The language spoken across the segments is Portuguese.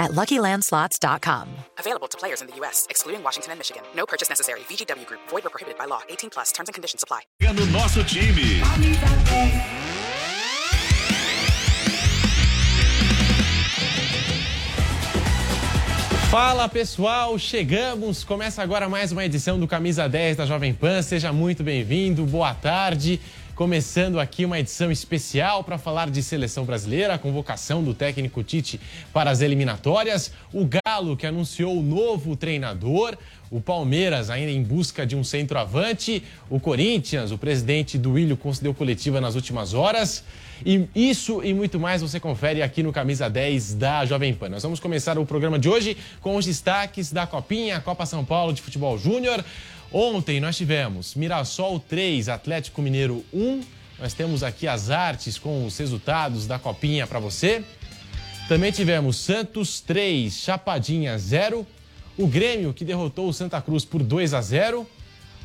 at LuckyLandSlots.com. Available to players in the U.S., excluding Washington and Michigan. No purchase necessary. VGW Group. Void or prohibited by law. 18 plus. Terms and conditions apply. no nosso time. Fala pessoal, chegamos! Começa agora mais uma edição do Camisa 10 da Jovem Pan. Seja muito bem-vindo, boa tarde. Começando aqui uma edição especial para falar de seleção brasileira, a convocação do técnico Tite para as eliminatórias, o Galo que anunciou o novo treinador, o Palmeiras ainda em busca de um centroavante, o Corinthians, o presidente do Ilho concedeu coletiva nas últimas horas. E isso e muito mais você confere aqui no Camisa 10 da Jovem Pan. Nós vamos começar o programa de hoje com os destaques da Copinha, Copa São Paulo de Futebol Júnior. Ontem nós tivemos Mirassol 3, Atlético Mineiro 1. Nós temos aqui as artes com os resultados da Copinha para você. Também tivemos Santos 3, Chapadinha 0. O Grêmio que derrotou o Santa Cruz por 2 a 0.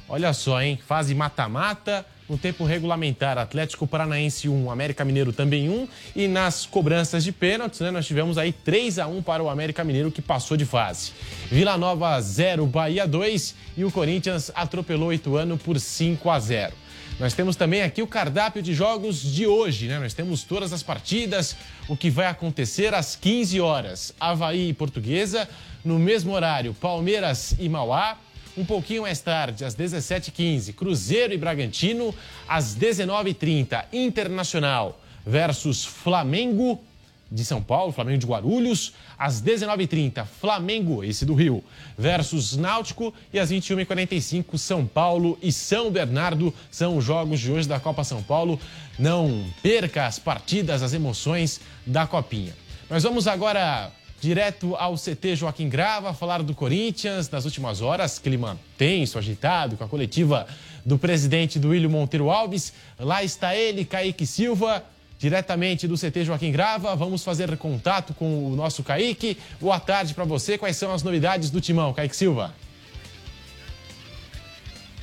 Olha só, hein? Fase mata-mata. No tempo regulamentar, Atlético Paranaense 1, América Mineiro também 1. E nas cobranças de pênaltis, né, nós tivemos aí 3 a 1 para o América Mineiro, que passou de fase. Vila Nova 0, Bahia 2. E o Corinthians atropelou o Ituano por 5 a 0. Nós temos também aqui o cardápio de jogos de hoje, né? Nós temos todas as partidas, o que vai acontecer às 15 horas. Havaí e Portuguesa, no mesmo horário, Palmeiras e Mauá. Um pouquinho mais tarde, às 17h15, Cruzeiro e Bragantino. Às 19h30, Internacional versus Flamengo de São Paulo, Flamengo de Guarulhos. Às 19h30, Flamengo, esse do Rio, versus Náutico. E às 21h45, São Paulo e São Bernardo são os jogos de hoje da Copa São Paulo. Não perca as partidas, as emoções da Copinha. Nós vamos agora direto ao CT Joaquim Grava, falar do Corinthians nas últimas horas, clima tenso, agitado, com a coletiva do presidente do William Monteiro Alves. Lá está ele, Kaique Silva, diretamente do CT Joaquim Grava. Vamos fazer contato com o nosso Kaique. Boa tarde para você. Quais são as novidades do Timão, Kaique Silva?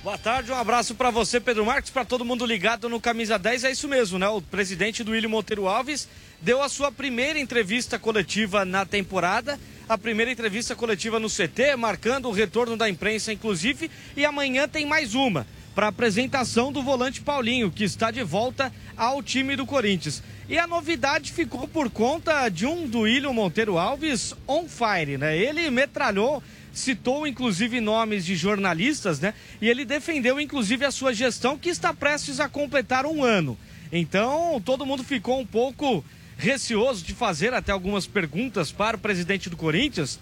Boa tarde, um abraço para você, Pedro Marques, para todo mundo ligado no Camisa 10. É isso mesmo, né? O presidente do William Monteiro Alves deu a sua primeira entrevista coletiva na temporada, a primeira entrevista coletiva no CT, marcando o retorno da imprensa, inclusive, e amanhã tem mais uma para apresentação do volante Paulinho, que está de volta ao time do Corinthians. E a novidade ficou por conta de um do William Monteiro Alves on fire, né? Ele metralhou citou inclusive nomes de jornalistas, né? E ele defendeu inclusive a sua gestão que está prestes a completar um ano. Então, todo mundo ficou um pouco receoso de fazer até algumas perguntas para o presidente do Corinthians.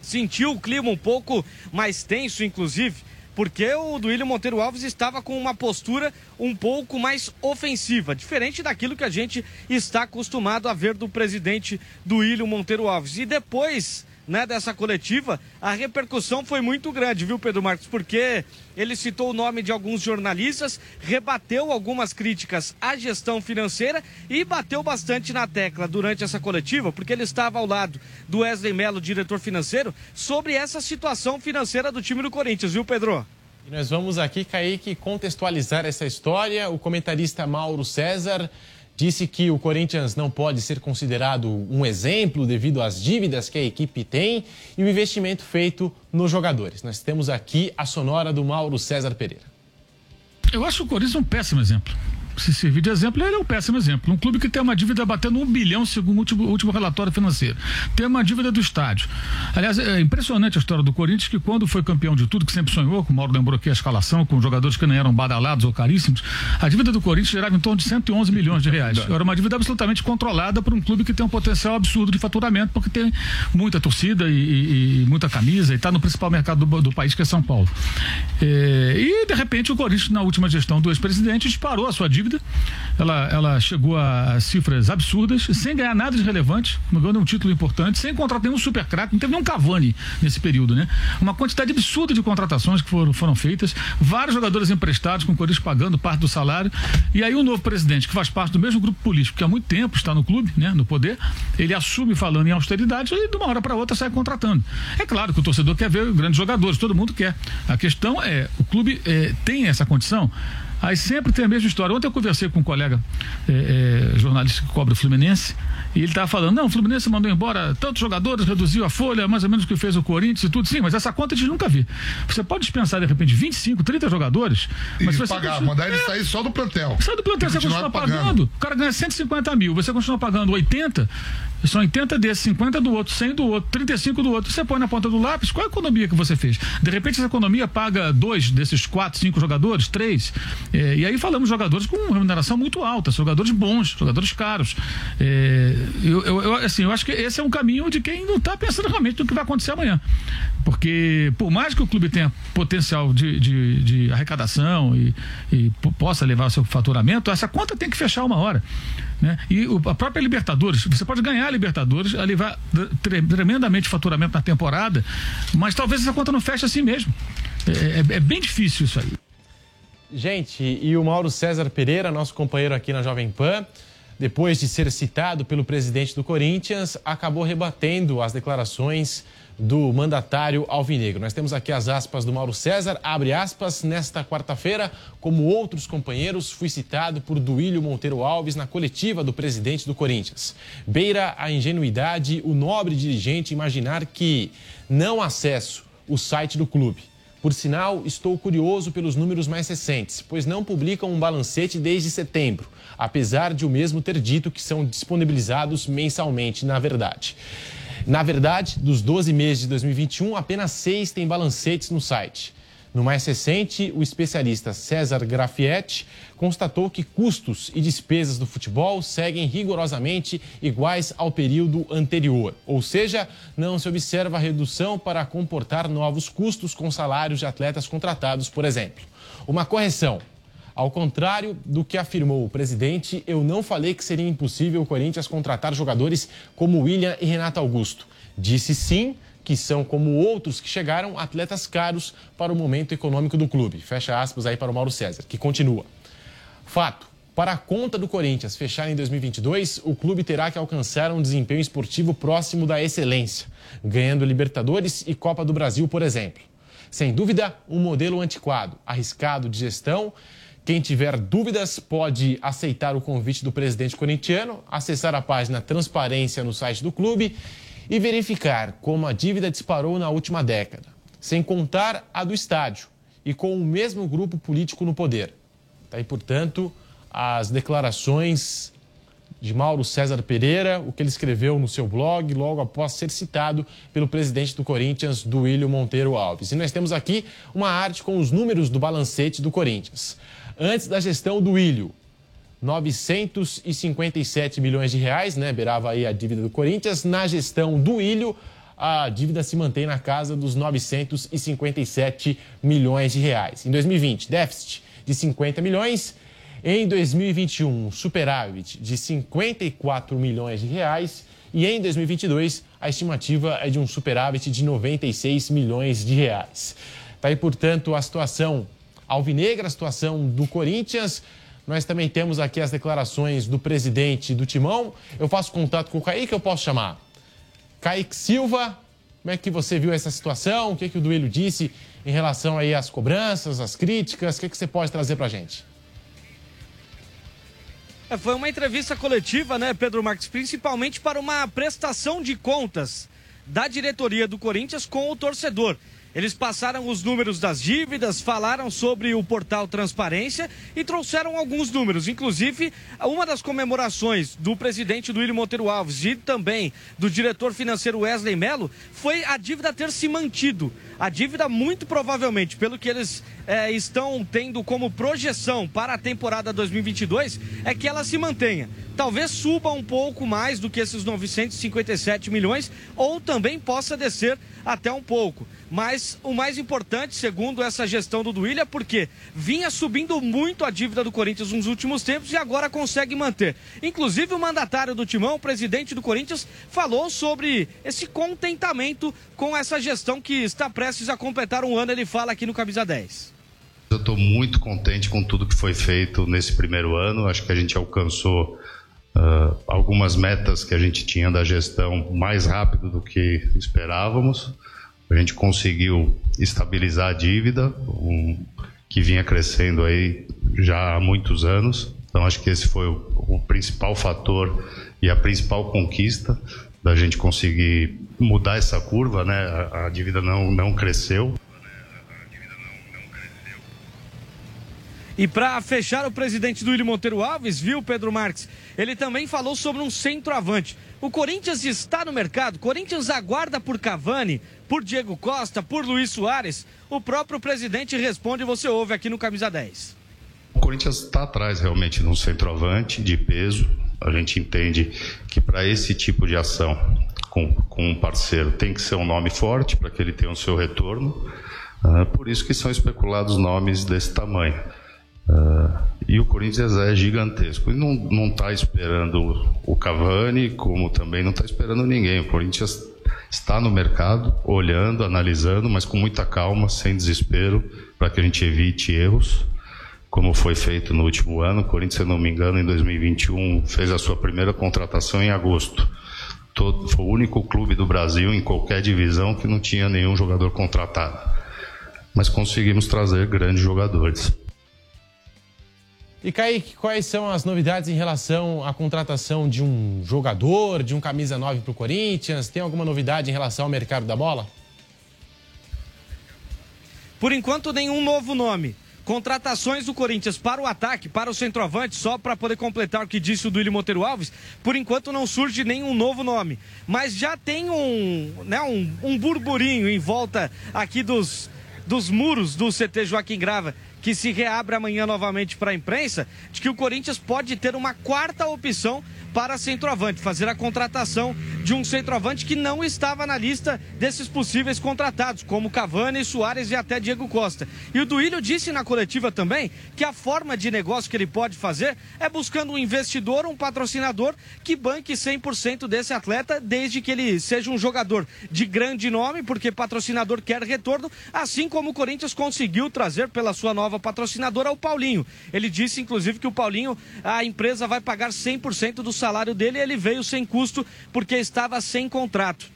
Sentiu o clima um pouco mais tenso, inclusive, porque o Duílio Monteiro Alves estava com uma postura um pouco mais ofensiva, diferente daquilo que a gente está acostumado a ver do presidente Duílio Monteiro Alves. E depois né, dessa coletiva, a repercussão foi muito grande, viu, Pedro Marcos? Porque ele citou o nome de alguns jornalistas, rebateu algumas críticas à gestão financeira e bateu bastante na tecla durante essa coletiva, porque ele estava ao lado do Wesley Mello, diretor financeiro, sobre essa situação financeira do time do Corinthians, viu, Pedro? E nós vamos aqui, Kaique, contextualizar essa história. O comentarista Mauro César disse que o Corinthians não pode ser considerado um exemplo devido às dívidas que a equipe tem e o investimento feito nos jogadores. Nós temos aqui a sonora do Mauro César Pereira. Eu acho o Corinthians um péssimo exemplo se servir de exemplo, ele é um péssimo exemplo. Um clube que tem uma dívida batendo um bilhão, segundo o último, último relatório financeiro. Tem uma dívida do estádio. Aliás, é impressionante a história do Corinthians, que quando foi campeão de tudo, que sempre sonhou, como o Mauro lembrou aqui a escalação, com jogadores que nem eram badalados ou caríssimos, a dívida do Corinthians gerava em torno de 111 milhões de reais. Era uma dívida absolutamente controlada por um clube que tem um potencial absurdo de faturamento, porque tem muita torcida e, e, e muita camisa, e está no principal mercado do, do, país, que é São Paulo. É, e, de repente, o Corinthians, na última gestão do ex-presidente, disparou a sua dívida dívida. Ela, ela chegou a cifras absurdas, sem ganhar nada de relevante, não ganhou um título importante, sem contratar nenhum super craque, não teve nenhum Cavani nesse período, né? Uma quantidade absurda de contratações que foram, foram feitas, vários jogadores emprestados, com o Corinthians pagando parte do salário. E aí o novo presidente, que faz parte do mesmo grupo político, que há muito tempo está no clube, né, no poder, ele assume falando em austeridade e de uma hora para outra sai contratando. É claro que o torcedor quer ver grandes jogadores, todo mundo quer. A questão é, o clube é, tem essa condição? Aí sempre tem a mesma história. Ontem eu conversei com um colega é, é, jornalista que cobra o Fluminense e ele estava falando: não, o Fluminense mandou embora tantos jogadores, reduziu a folha, mais ou menos o que fez o Corinthians e tudo. Sim, mas essa conta a gente nunca viu. Você pode dispensar de repente 25, 30 jogadores, mas e você. pagar, continua... mandar ele é, sair só do plantel. Sai do plantel, você continua pagando. pagando. O cara ganha 150 mil, você continua pagando 80, são 80 desses, 50 do outro, 100 do outro, 35 do outro. Você põe na ponta do lápis, qual a economia que você fez? De repente essa economia paga dois desses quatro, cinco jogadores, três. É, e aí falamos jogadores com remuneração muito alta, jogadores bons, jogadores caros. É, eu, eu, assim, eu acho que esse é um caminho de quem não está pensando realmente no que vai acontecer amanhã. Porque por mais que o clube tenha potencial de, de, de arrecadação e, e possa levar o seu faturamento, essa conta tem que fechar uma hora. Né? E o, a própria Libertadores, você pode ganhar a Libertadores, levar tremendamente faturamento na temporada, mas talvez essa conta não feche assim mesmo. É, é, é bem difícil isso aí. Gente, e o Mauro César Pereira, nosso companheiro aqui na Jovem Pan, depois de ser citado pelo presidente do Corinthians, acabou rebatendo as declarações do mandatário alvinegro. Nós temos aqui as aspas do Mauro César, abre aspas, nesta quarta-feira, como outros companheiros, fui citado por Duílio Monteiro Alves na coletiva do presidente do Corinthians. Beira a ingenuidade o nobre dirigente imaginar que não acesso o site do clube por sinal, estou curioso pelos números mais recentes, pois não publicam um balancete desde setembro, apesar de o mesmo ter dito que são disponibilizados mensalmente, na verdade. Na verdade, dos 12 meses de 2021, apenas seis têm balancetes no site. No mais recente, o especialista César Grafietti constatou que custos e despesas do futebol seguem rigorosamente iguais ao período anterior, ou seja, não se observa redução para comportar novos custos com salários de atletas contratados, por exemplo. Uma correção. Ao contrário do que afirmou o presidente, eu não falei que seria impossível o Corinthians contratar jogadores como William e Renato Augusto. Disse sim que são, como outros que chegaram, atletas caros para o momento econômico do clube. Fecha aspas aí para o Mauro César, que continua. Fato. Para a conta do Corinthians fechar em 2022, o clube terá que alcançar um desempenho esportivo próximo da excelência, ganhando Libertadores e Copa do Brasil, por exemplo. Sem dúvida, um modelo antiquado, arriscado de gestão. Quem tiver dúvidas pode aceitar o convite do presidente corintiano, acessar a página Transparência no site do clube e verificar como a dívida disparou na última década, sem contar a do estádio e com o mesmo grupo político no poder. Tá aí, portanto, as declarações de Mauro César Pereira, o que ele escreveu no seu blog logo após ser citado pelo presidente do Corinthians, Duílio Monteiro Alves. E nós temos aqui uma arte com os números do balancete do Corinthians. Antes da gestão do Ilho, 957 milhões de reais, né? Beirava aí a dívida do Corinthians. Na gestão do Ilho, a dívida se mantém na casa dos 957 milhões de reais. Em 2020, déficit de 50 milhões. Em 2021, superávit de 54 milhões de reais. E em 2022, a estimativa é de um superávit de 96 milhões de reais. Tá aí, portanto, a situação alvinegra, a situação do Corinthians. Nós também temos aqui as declarações do presidente do Timão. Eu faço contato com o Kaique, eu posso chamar. Kaique Silva, como é que você viu essa situação? O que, que o Duílio disse em relação aí às cobranças, às críticas? O que, que você pode trazer para a gente? É, foi uma entrevista coletiva, né, Pedro Marques? Principalmente para uma prestação de contas da diretoria do Corinthians com o torcedor. Eles passaram os números das dívidas, falaram sobre o portal Transparência e trouxeram alguns números. Inclusive, uma das comemorações do presidente do William Monteiro Alves e também do diretor financeiro Wesley Mello foi a dívida ter se mantido. A dívida, muito provavelmente, pelo que eles é, estão tendo como projeção para a temporada 2022 é que ela se mantenha. Talvez suba um pouco mais do que esses 957 milhões, ou também possa descer até um pouco. Mas o mais importante, segundo essa gestão do Duília, é porque vinha subindo muito a dívida do Corinthians nos últimos tempos e agora consegue manter. Inclusive, o mandatário do Timão, o presidente do Corinthians, falou sobre esse contentamento com essa gestão que está prestes a completar um ano. Ele fala aqui no Camisa 10. Eu estou muito contente com tudo que foi feito nesse primeiro ano. Acho que a gente alcançou uh, algumas metas que a gente tinha da gestão mais rápido do que esperávamos. A gente conseguiu estabilizar a dívida, um, que vinha crescendo aí já há muitos anos. Então acho que esse foi o, o principal fator e a principal conquista da gente conseguir mudar essa curva, né? A, a dívida não, não cresceu. E para fechar, o presidente do William Monteiro Alves, viu, Pedro Marques? Ele também falou sobre um centroavante. O Corinthians está no mercado, Corinthians aguarda por Cavani, por Diego Costa, por Luiz Soares. O próprio presidente responde, você ouve aqui no Camisa 10. O Corinthians está atrás realmente de um centroavante de peso. A gente entende que para esse tipo de ação com, com um parceiro tem que ser um nome forte para que ele tenha o seu retorno. Uh, por isso que são especulados nomes desse tamanho. Uh, e o Corinthians é gigantesco. E não está esperando o Cavani, como também não está esperando ninguém. O Corinthians está no mercado, olhando, analisando, mas com muita calma, sem desespero, para que a gente evite erros, como foi feito no último ano. O Corinthians, se não me engano, em 2021 fez a sua primeira contratação em agosto. Todo, foi o único clube do Brasil, em qualquer divisão, que não tinha nenhum jogador contratado. Mas conseguimos trazer grandes jogadores. E Kaique, quais são as novidades em relação à contratação de um jogador, de um camisa 9 para o Corinthians? Tem alguma novidade em relação ao mercado da bola? Por enquanto, nenhum novo nome. Contratações do Corinthians para o ataque, para o centroavante, só para poder completar o que disse o Duílio Monteiro Alves, por enquanto não surge nenhum novo nome. Mas já tem um, né, um, um burburinho em volta aqui dos, dos muros do CT Joaquim Grava que se reabre amanhã novamente para a imprensa, de que o Corinthians pode ter uma quarta opção para centroavante, fazer a contratação de um centroavante que não estava na lista desses possíveis contratados, como Cavani, Soares e até Diego Costa. E o Duílio disse na coletiva também que a forma de negócio que ele pode fazer é buscando um investidor, um patrocinador que banque 100% desse atleta, desde que ele seja um jogador de grande nome, porque patrocinador quer retorno, assim como o Corinthians conseguiu trazer pela sua nova patrocinadora o Paulinho. Ele disse, inclusive, que o Paulinho, a empresa vai pagar 100% do salário dele e ele veio sem custo porque estava sem contrato.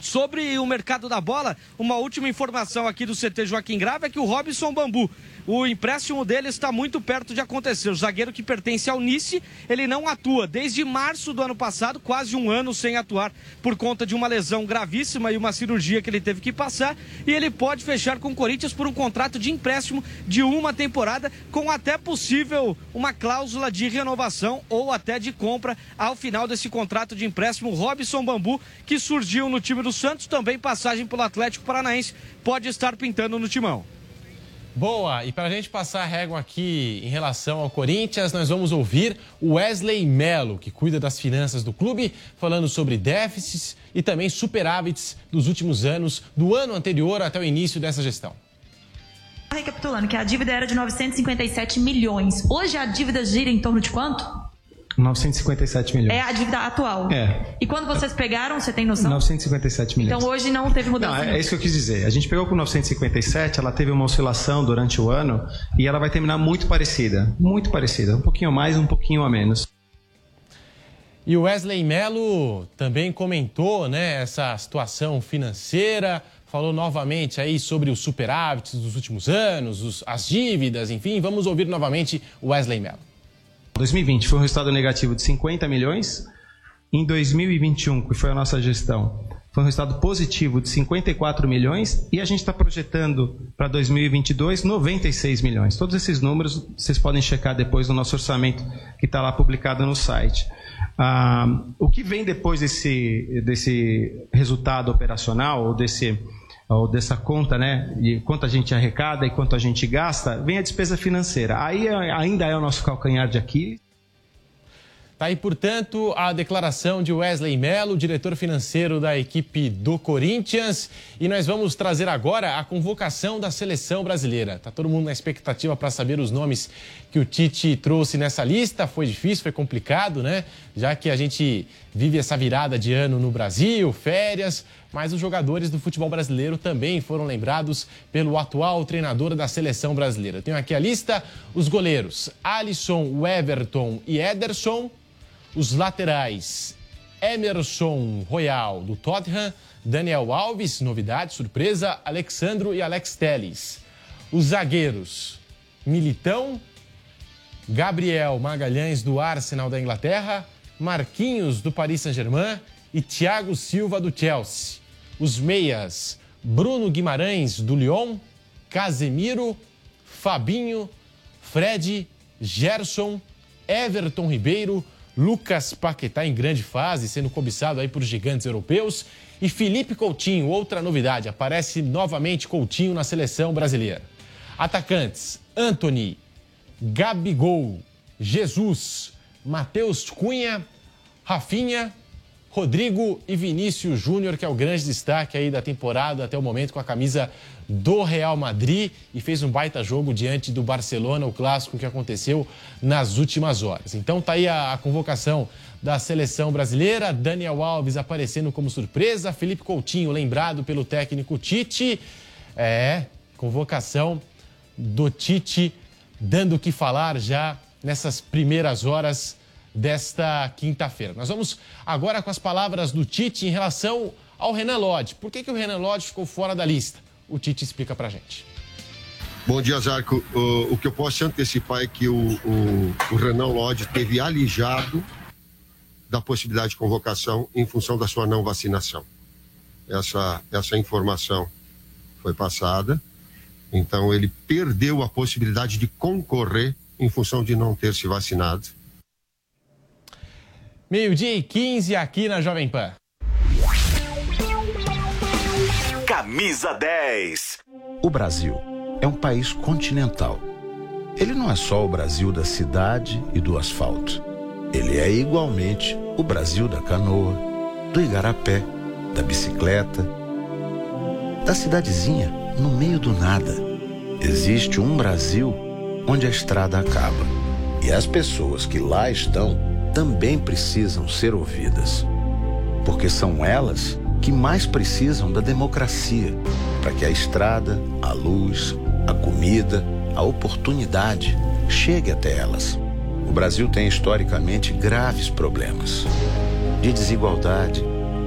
Sobre o mercado da bola, uma última informação aqui do CT Joaquim Grave é que o Robson Bambu o empréstimo dele está muito perto de acontecer. O zagueiro que pertence ao Nice, ele não atua desde março do ano passado, quase um ano sem atuar por conta de uma lesão gravíssima e uma cirurgia que ele teve que passar. E ele pode fechar com o Corinthians por um contrato de empréstimo de uma temporada, com até possível uma cláusula de renovação ou até de compra ao final desse contrato de empréstimo. Robson Bambu, que surgiu no time do Santos, também passagem pelo Atlético Paranaense, pode estar pintando no timão. Boa, e para a gente passar a régua aqui em relação ao Corinthians, nós vamos ouvir o Wesley Melo, que cuida das finanças do clube, falando sobre déficits e também superávites dos últimos anos, do ano anterior até o início dessa gestão. Recapitulando, que a dívida era de 957 milhões. Hoje a dívida gira em torno de quanto? 957 milhões. É a dívida atual. É. E quando vocês pegaram, você tem noção? 957 milhões. Então hoje não teve mudança. Não, é, é isso que eu quis dizer. A gente pegou com 957, ela teve uma oscilação durante o ano e ela vai terminar muito parecida. Muito parecida. Um pouquinho mais, um pouquinho a menos. E o Wesley Melo também comentou né, essa situação financeira, falou novamente aí sobre os superávites dos últimos anos, os, as dívidas, enfim. Vamos ouvir novamente o Wesley Melo. 2020 foi um resultado negativo de 50 milhões. Em 2021, que foi a nossa gestão, foi um resultado positivo de 54 milhões e a gente está projetando para 2022 96 milhões. Todos esses números vocês podem checar depois no nosso orçamento que está lá publicado no site. Ah, o que vem depois desse, desse resultado operacional ou desse ou dessa conta, né, de quanto a gente arrecada e quanto a gente gasta, vem a despesa financeira. Aí é, ainda é o nosso calcanhar de Aquiles. Tá aí, portanto, a declaração de Wesley Mello, diretor financeiro da equipe do Corinthians. E nós vamos trazer agora a convocação da seleção brasileira. Tá todo mundo na expectativa para saber os nomes que o Tite trouxe nessa lista. Foi difícil, foi complicado, né? Já que a gente vive essa virada de ano no Brasil, férias, mas os jogadores do futebol brasileiro também foram lembrados pelo atual treinador da seleção brasileira. Tenho aqui a lista: os goleiros Alisson, Everton e Ederson os laterais, Emerson Royal, do Tottenham, Daniel Alves, novidade, surpresa, Alexandro e Alex Teles. Os zagueiros, Militão, Gabriel Magalhães, do Arsenal da Inglaterra, Marquinhos, do Paris Saint-Germain e Thiago Silva, do Chelsea. Os meias, Bruno Guimarães, do Lyon, Casemiro, Fabinho, Fred, Gerson, Everton Ribeiro, Lucas Paquetá em grande fase, sendo cobiçado aí por gigantes europeus. E Felipe Coutinho, outra novidade, aparece novamente Coutinho na seleção brasileira. Atacantes: Anthony, Gabigol, Jesus, Matheus Cunha, Rafinha, Rodrigo e Vinícius Júnior, que é o grande destaque aí da temporada até o momento com a camisa do Real Madrid e fez um baita jogo diante do Barcelona, o clássico que aconteceu nas últimas horas. Então tá aí a, a convocação da seleção brasileira, Daniel Alves aparecendo como surpresa, Felipe Coutinho lembrado pelo técnico Tite. É, convocação do Tite dando o que falar já nessas primeiras horas desta quinta-feira. Nós vamos agora com as palavras do Tite em relação ao Renan Lodge. Por que, que o Renan Lodge ficou fora da lista? O Tite explica pra gente. Bom dia, Zarco. O, o que eu posso antecipar é que o, o, o Renan Lodge teve alijado da possibilidade de convocação em função da sua não vacinação. Essa, essa informação foi passada. Então, ele perdeu a possibilidade de concorrer em função de não ter se vacinado Meio-dia e 15 aqui na Jovem Pan. Camisa 10. O Brasil é um país continental. Ele não é só o Brasil da cidade e do asfalto. Ele é igualmente o Brasil da canoa, do igarapé, da bicicleta, da cidadezinha no meio do nada. Existe um Brasil onde a estrada acaba e as pessoas que lá estão também precisam ser ouvidas, porque são elas que mais precisam da democracia para que a estrada, a luz, a comida, a oportunidade chegue até elas. O Brasil tem historicamente graves problemas de desigualdade,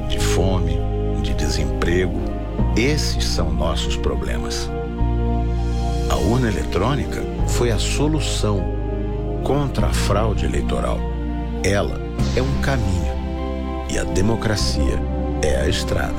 de fome, de desemprego. Esses são nossos problemas. A urna eletrônica foi a solução contra a fraude eleitoral ela é um caminho e a democracia é a estrada.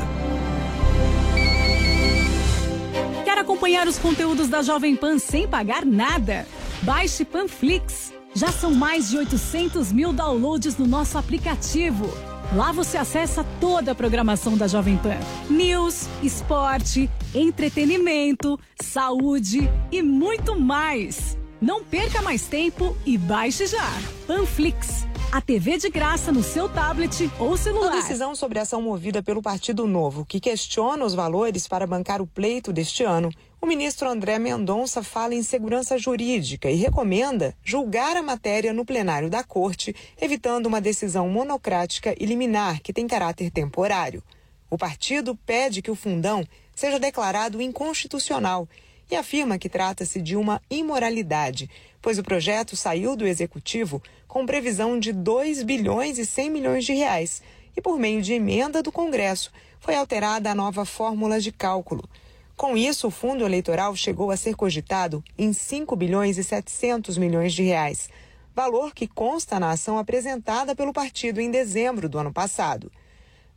Quer acompanhar os conteúdos da Jovem Pan sem pagar nada? Baixe Panflix. Já são mais de 800 mil downloads no nosso aplicativo. Lá você acessa toda a programação da Jovem Pan: news, esporte, entretenimento, saúde e muito mais. Não perca mais tempo e baixe já. Panflix a TV de graça no seu tablet ou celular. A decisão sobre a ação movida pelo Partido Novo, que questiona os valores para bancar o pleito deste ano, o ministro André Mendonça fala em segurança jurídica e recomenda julgar a matéria no plenário da Corte, evitando uma decisão monocrática e liminar que tem caráter temporário. O partido pede que o fundão seja declarado inconstitucional e afirma que trata-se de uma imoralidade, pois o projeto saiu do executivo com previsão de 2 bilhões e 100 milhões de reais e por meio de emenda do Congresso foi alterada a nova fórmula de cálculo. Com isso, o fundo eleitoral chegou a ser cogitado em 5 bilhões e 700 milhões de reais, valor que consta na ação apresentada pelo partido em dezembro do ano passado.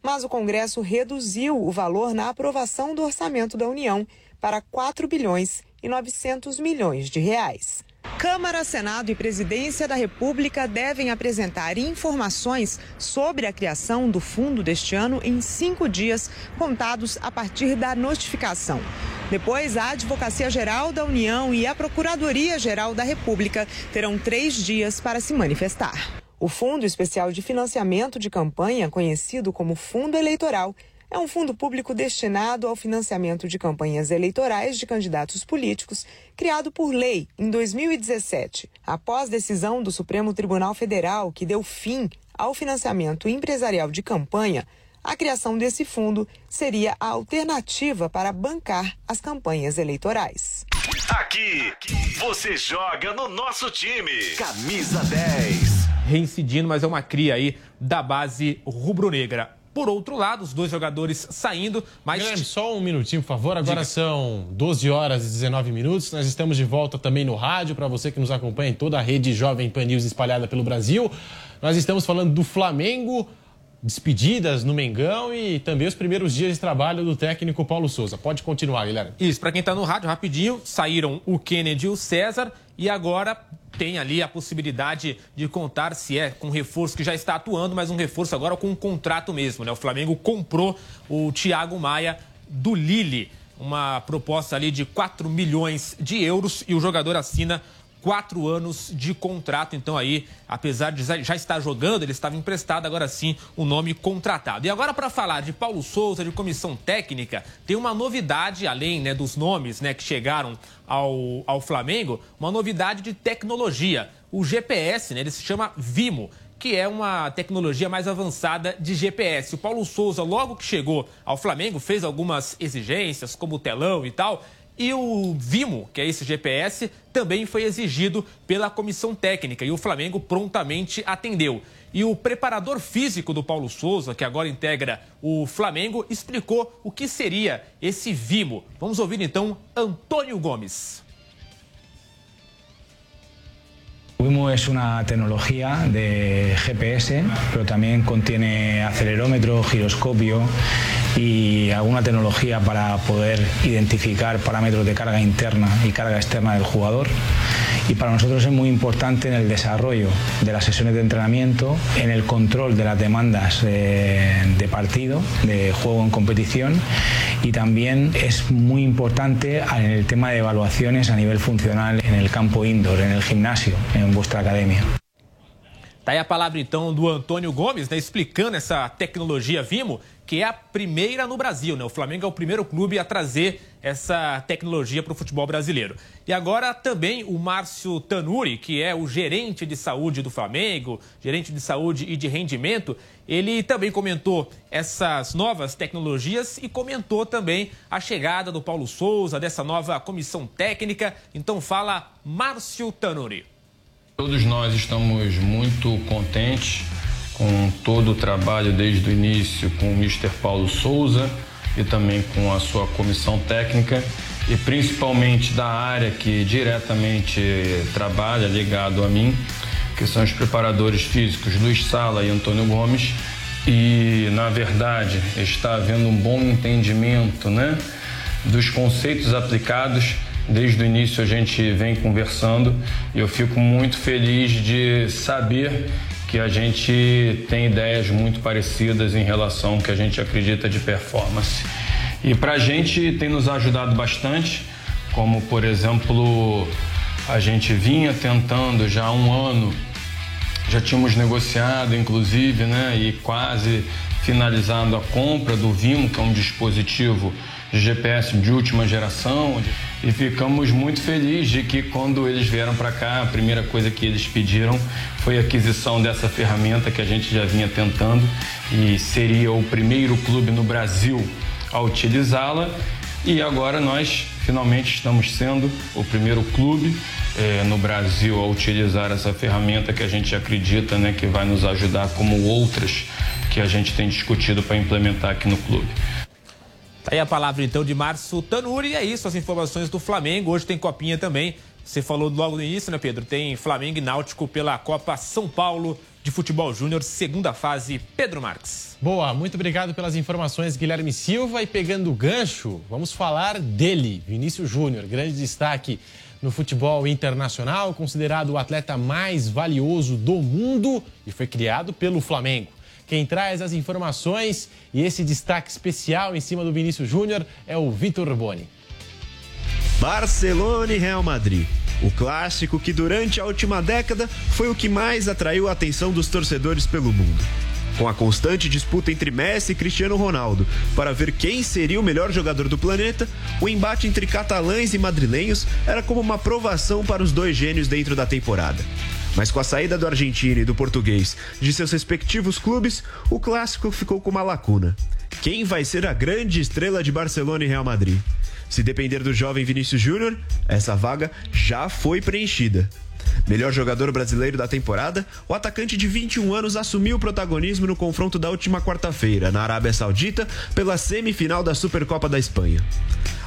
Mas o Congresso reduziu o valor na aprovação do orçamento da União para 4 bilhões e 900 milhões de reais. Câmara, Senado e Presidência da República devem apresentar informações sobre a criação do fundo deste ano em cinco dias, contados a partir da notificação. Depois, a Advocacia Geral da União e a Procuradoria Geral da República terão três dias para se manifestar. O Fundo Especial de Financiamento de Campanha, conhecido como Fundo Eleitoral, é um fundo público destinado ao financiamento de campanhas eleitorais de candidatos políticos, criado por lei em 2017, após decisão do Supremo Tribunal Federal que deu fim ao financiamento empresarial de campanha. A criação desse fundo seria a alternativa para bancar as campanhas eleitorais. Aqui, você joga no nosso time. Camisa 10. Reincidindo, mas é uma cria aí da base rubro-negra. Por outro lado, os dois jogadores saindo, mas. Guilherme, só um minutinho, por favor. Agora Diga. são 12 horas e 19 minutos. Nós estamos de volta também no rádio, para você que nos acompanha em toda a rede Jovem Pan News espalhada pelo Brasil. Nós estamos falando do Flamengo, despedidas no Mengão e também os primeiros dias de trabalho do técnico Paulo Souza. Pode continuar, Guilherme. Isso, para quem está no rádio, rapidinho, saíram o Kennedy e o César e agora tem ali a possibilidade de contar se é com reforço que já está atuando, mas um reforço agora com um contrato mesmo. Né? O Flamengo comprou o Thiago Maia do Lille, uma proposta ali de 4 milhões de euros e o jogador assina quatro anos de contrato. Então aí, apesar de já estar jogando, ele estava emprestado, agora sim o nome contratado. E agora para falar de Paulo Souza, de comissão técnica, tem uma novidade, além né, dos nomes né, que chegaram ao, ao Flamengo, uma novidade de tecnologia. O GPS, né, ele se chama Vimo que é uma tecnologia mais avançada de GPS. O Paulo Souza, logo que chegou ao Flamengo, fez algumas exigências, como o telão e tal, e o Vimo, que é esse GPS, também foi exigido pela comissão técnica e o Flamengo prontamente atendeu. E o preparador físico do Paulo Souza, que agora integra o Flamengo, explicou o que seria esse Vimo. Vamos ouvir então Antônio Gomes. Wimo es una tecnología de GPS, pero también contiene acelerómetro, giroscopio y alguna tecnología para poder identificar parámetros de carga interna y carga externa del jugador. Y para nosotros es muy importante en el desarrollo de las sesiones de entrenamiento, en el control de las demandas de, partido, de juego en competición y también es muy importante en el tema de evaluaciones a nivel funcional en el campo indoor, en el gimnasio, vuestra academia. Tá aí a palavra então do Antônio Gomes, né, explicando essa tecnologia Vimo, que é a primeira no Brasil. Né? O Flamengo é o primeiro clube a trazer essa tecnologia para o futebol brasileiro. E agora também o Márcio Tanuri, que é o gerente de saúde do Flamengo, gerente de saúde e de rendimento, ele também comentou essas novas tecnologias e comentou também a chegada do Paulo Souza, dessa nova comissão técnica. Então fala Márcio Tanuri. Todos nós estamos muito contentes com todo o trabalho desde o início com o Mr. Paulo Souza e também com a sua comissão técnica e principalmente da área que diretamente trabalha ligado a mim, que são os preparadores físicos Luiz Sala e Antônio Gomes. E na verdade está havendo um bom entendimento, né, dos conceitos aplicados Desde o início a gente vem conversando e eu fico muito feliz de saber que a gente tem ideias muito parecidas em relação ao que a gente acredita de performance. E para a gente tem nos ajudado bastante, como por exemplo, a gente vinha tentando já há um ano, já tínhamos negociado inclusive, né, e quase finalizado a compra do Vimo, que é um dispositivo de GPS de última geração e ficamos muito felizes de que quando eles vieram para cá, a primeira coisa que eles pediram foi a aquisição dessa ferramenta que a gente já vinha tentando e seria o primeiro clube no Brasil a utilizá-la e agora nós finalmente estamos sendo o primeiro clube eh, no Brasil a utilizar essa ferramenta que a gente acredita né, que vai nos ajudar como outras que a gente tem discutido para implementar aqui no clube. Tá aí a palavra então de Márcio Tanuri. E é isso, as informações do Flamengo. Hoje tem copinha também. Você falou logo no início, né, Pedro? Tem Flamengo e Náutico pela Copa São Paulo de Futebol Júnior, segunda fase. Pedro Marques. Boa, muito obrigado pelas informações, Guilherme Silva. E pegando o gancho, vamos falar dele, Vinícius Júnior, grande destaque no futebol internacional, considerado o atleta mais valioso do mundo e foi criado pelo Flamengo. Quem traz as informações e esse destaque especial em cima do Vinícius Júnior é o Vitor Boni. Barcelona e Real Madrid. O clássico que durante a última década foi o que mais atraiu a atenção dos torcedores pelo mundo. Com a constante disputa entre Messi e Cristiano Ronaldo para ver quem seria o melhor jogador do planeta, o embate entre catalães e madrilenhos era como uma provação para os dois gênios dentro da temporada. Mas com a saída do argentino e do português de seus respectivos clubes, o clássico ficou com uma lacuna. Quem vai ser a grande estrela de Barcelona e Real Madrid? Se depender do jovem Vinícius Júnior, essa vaga já foi preenchida. Melhor jogador brasileiro da temporada, o atacante de 21 anos assumiu o protagonismo no confronto da última quarta-feira, na Arábia Saudita, pela semifinal da Supercopa da Espanha.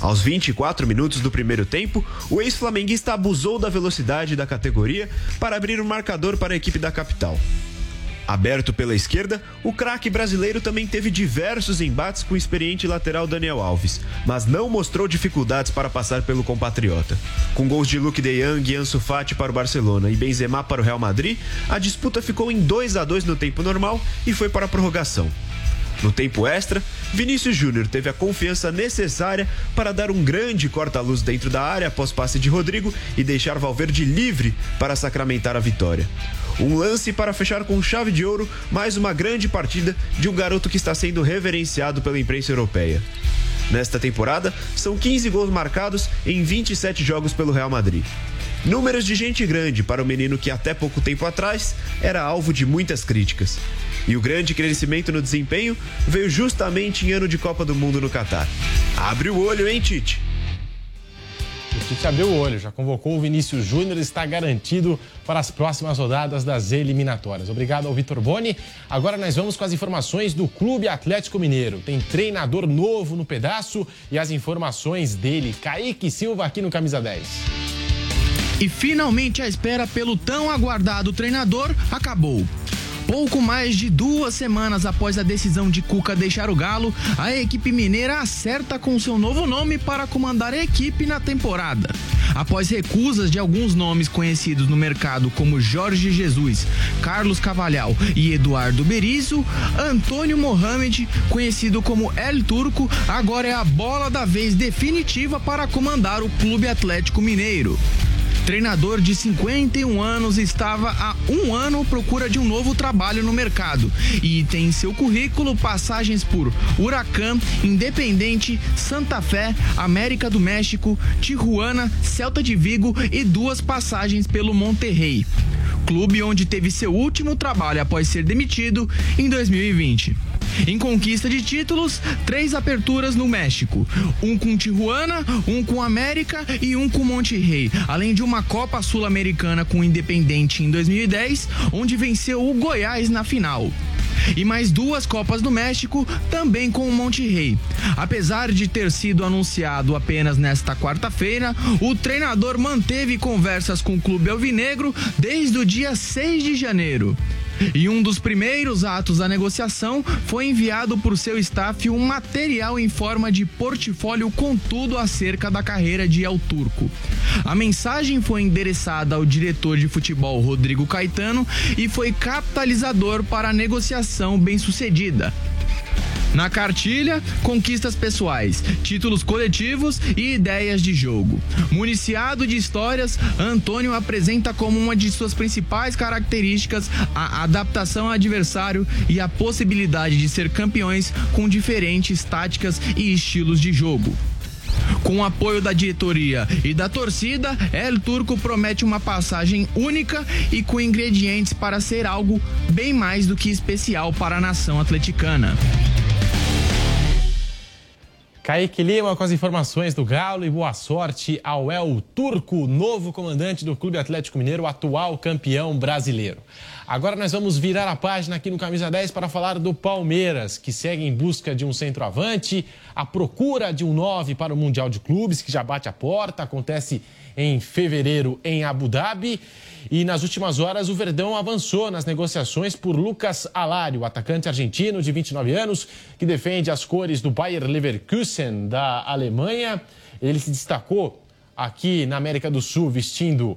Aos 24 minutos do primeiro tempo, o ex-flamenguista abusou da velocidade da categoria para abrir o marcador para a equipe da capital. Aberto pela esquerda, o craque brasileiro também teve diversos embates com o experiente lateral Daniel Alves, mas não mostrou dificuldades para passar pelo compatriota. Com gols de Luke de Jong e Ansu Fati para o Barcelona e Benzema para o Real Madrid, a disputa ficou em 2 a 2 no tempo normal e foi para a prorrogação. No tempo extra, Vinícius Júnior teve a confiança necessária para dar um grande corta-luz dentro da área após passe de Rodrigo e deixar Valverde livre para sacramentar a vitória. Um lance para fechar com chave de ouro mais uma grande partida de um garoto que está sendo reverenciado pela imprensa europeia. Nesta temporada, são 15 gols marcados em 27 jogos pelo Real Madrid. Números de gente grande para o menino que até pouco tempo atrás era alvo de muitas críticas. E o grande crescimento no desempenho veio justamente em ano de Copa do Mundo no Catar. Abre o olho, hein, Tite? O Tite abriu o olho, já convocou o Vinícius Júnior e está garantido para as próximas rodadas das eliminatórias. Obrigado ao Vitor Boni. Agora nós vamos com as informações do Clube Atlético Mineiro. Tem treinador novo no pedaço e as informações dele. Kaique Silva aqui no Camisa 10. E finalmente a espera pelo tão aguardado treinador acabou. Pouco mais de duas semanas após a decisão de Cuca deixar o Galo, a equipe mineira acerta com seu novo nome para comandar a equipe na temporada. Após recusas de alguns nomes conhecidos no mercado como Jorge Jesus, Carlos Cavalhal e Eduardo Berizzo, Antônio Mohamed, conhecido como El Turco, agora é a bola da vez definitiva para comandar o Clube Atlético Mineiro treinador de 51 anos estava há um ano à procura de um novo trabalho no mercado e tem em seu currículo passagens por Huracan, Independente, Santa Fé, América do México, Tijuana, Celta de Vigo e duas passagens pelo Monterrey. Clube onde teve seu último trabalho após ser demitido em 2020. Em conquista de títulos, três aperturas no México: um com Tijuana, um com América e um com Monterrey, além de uma Copa Sul-Americana com Independente em 2010, onde venceu o Goiás na final e mais duas Copas do México, também com o Monterrey. Apesar de ter sido anunciado apenas nesta quarta-feira, o treinador manteve conversas com o clube alvinegro desde o dia 6 de janeiro. E um dos primeiros atos da negociação foi enviado por seu staff um material em forma de portfólio com tudo acerca da carreira de El Turco. A mensagem foi endereçada ao diretor de futebol Rodrigo Caetano e foi capitalizador para a negociação bem-sucedida. Na cartilha, conquistas pessoais, títulos coletivos e ideias de jogo. Municiado de histórias, Antônio apresenta como uma de suas principais características a adaptação ao adversário e a possibilidade de ser campeões com diferentes táticas e estilos de jogo. Com o apoio da diretoria e da torcida, El Turco promete uma passagem única e com ingredientes para ser algo bem mais do que especial para a nação atleticana. Kaique Lima com as informações do Galo e boa sorte ao El Turco, novo comandante do Clube Atlético Mineiro, atual campeão brasileiro. Agora nós vamos virar a página aqui no Camisa 10 para falar do Palmeiras, que segue em busca de um centroavante, a procura de um 9 para o Mundial de Clubes, que já bate a porta, acontece em fevereiro em Abu Dhabi. E nas últimas horas, o Verdão avançou nas negociações por Lucas Alário, atacante argentino de 29 anos, que defende as cores do Bayer Leverkusen da Alemanha. Ele se destacou aqui na América do Sul vestindo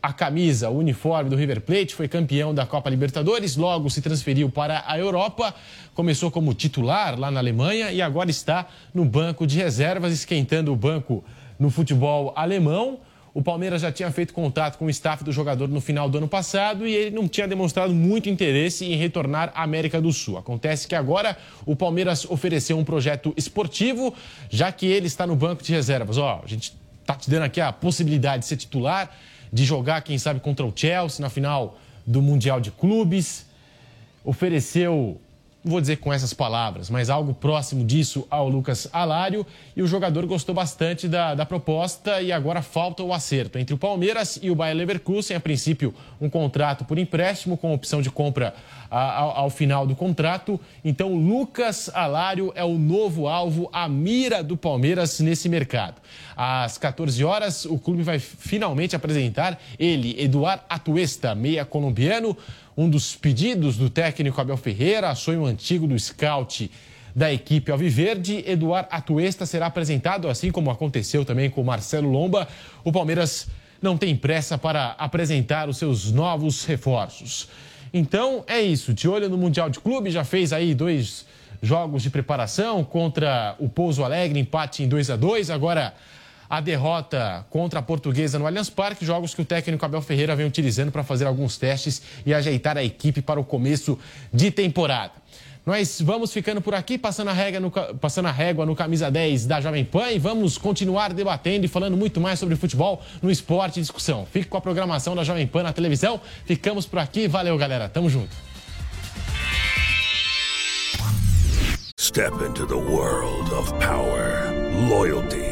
a camisa, o uniforme do River Plate, foi campeão da Copa Libertadores, logo se transferiu para a Europa, começou como titular lá na Alemanha e agora está no banco de reservas, esquentando o banco no futebol alemão. O Palmeiras já tinha feito contato com o staff do jogador no final do ano passado e ele não tinha demonstrado muito interesse em retornar à América do Sul. Acontece que agora o Palmeiras ofereceu um projeto esportivo, já que ele está no banco de reservas. Ó, a gente está te dando aqui a possibilidade de ser titular, de jogar, quem sabe, contra o Chelsea na final do Mundial de Clubes. Ofereceu não vou dizer com essas palavras, mas algo próximo disso ao Lucas Alário. E o jogador gostou bastante da, da proposta e agora falta o acerto entre o Palmeiras e o Bayer Leverkusen. A princípio, um contrato por empréstimo com opção de compra ao, ao final do contrato. Então, Lucas Alário é o novo alvo, a mira do Palmeiras nesse mercado. Às 14 horas, o clube vai finalmente apresentar ele, Eduardo Atuesta, meia colombiano um dos pedidos do técnico Abel Ferreira, sonho antigo do scout da equipe Alviverde. Eduardo Atuesta será apresentado, assim como aconteceu também com Marcelo Lomba. O Palmeiras não tem pressa para apresentar os seus novos reforços. Então é isso, de olho no Mundial de Clube, já fez aí dois jogos de preparação contra o Pouso Alegre, empate em 2 a 2 agora a derrota contra a Portuguesa no Allianz Parque, jogos que o técnico Abel Ferreira vem utilizando para fazer alguns testes e ajeitar a equipe para o começo de temporada. Nós vamos ficando por aqui, passando a, régua no, passando a régua no camisa 10 da Jovem Pan e vamos continuar debatendo e falando muito mais sobre futebol no esporte e discussão. Fique com a programação da Jovem Pan na televisão. Ficamos por aqui. Valeu, galera. Tamo junto. Step into the world of power, loyalty.